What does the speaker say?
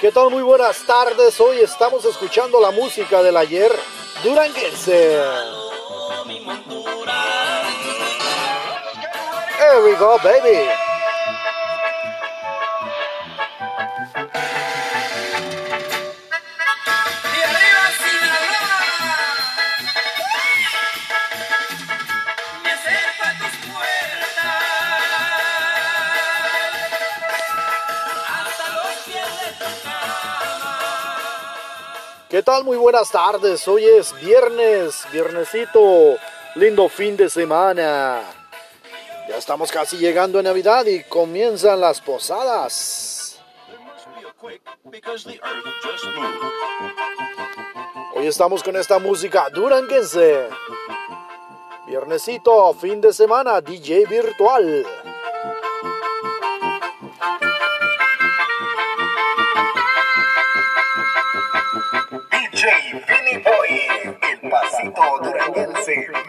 ¿Qué tal? Muy buenas tardes. Hoy estamos escuchando la música del ayer duranguense. Here we go, baby. ¿Qué tal? Muy buenas tardes. Hoy es viernes, viernesito, lindo fin de semana. Ya estamos casi llegando a Navidad y comienzan las posadas. Hoy estamos con esta música duranguense. Viernesito, fin de semana, DJ virtual. y Billy Boy, el pasito duranguense.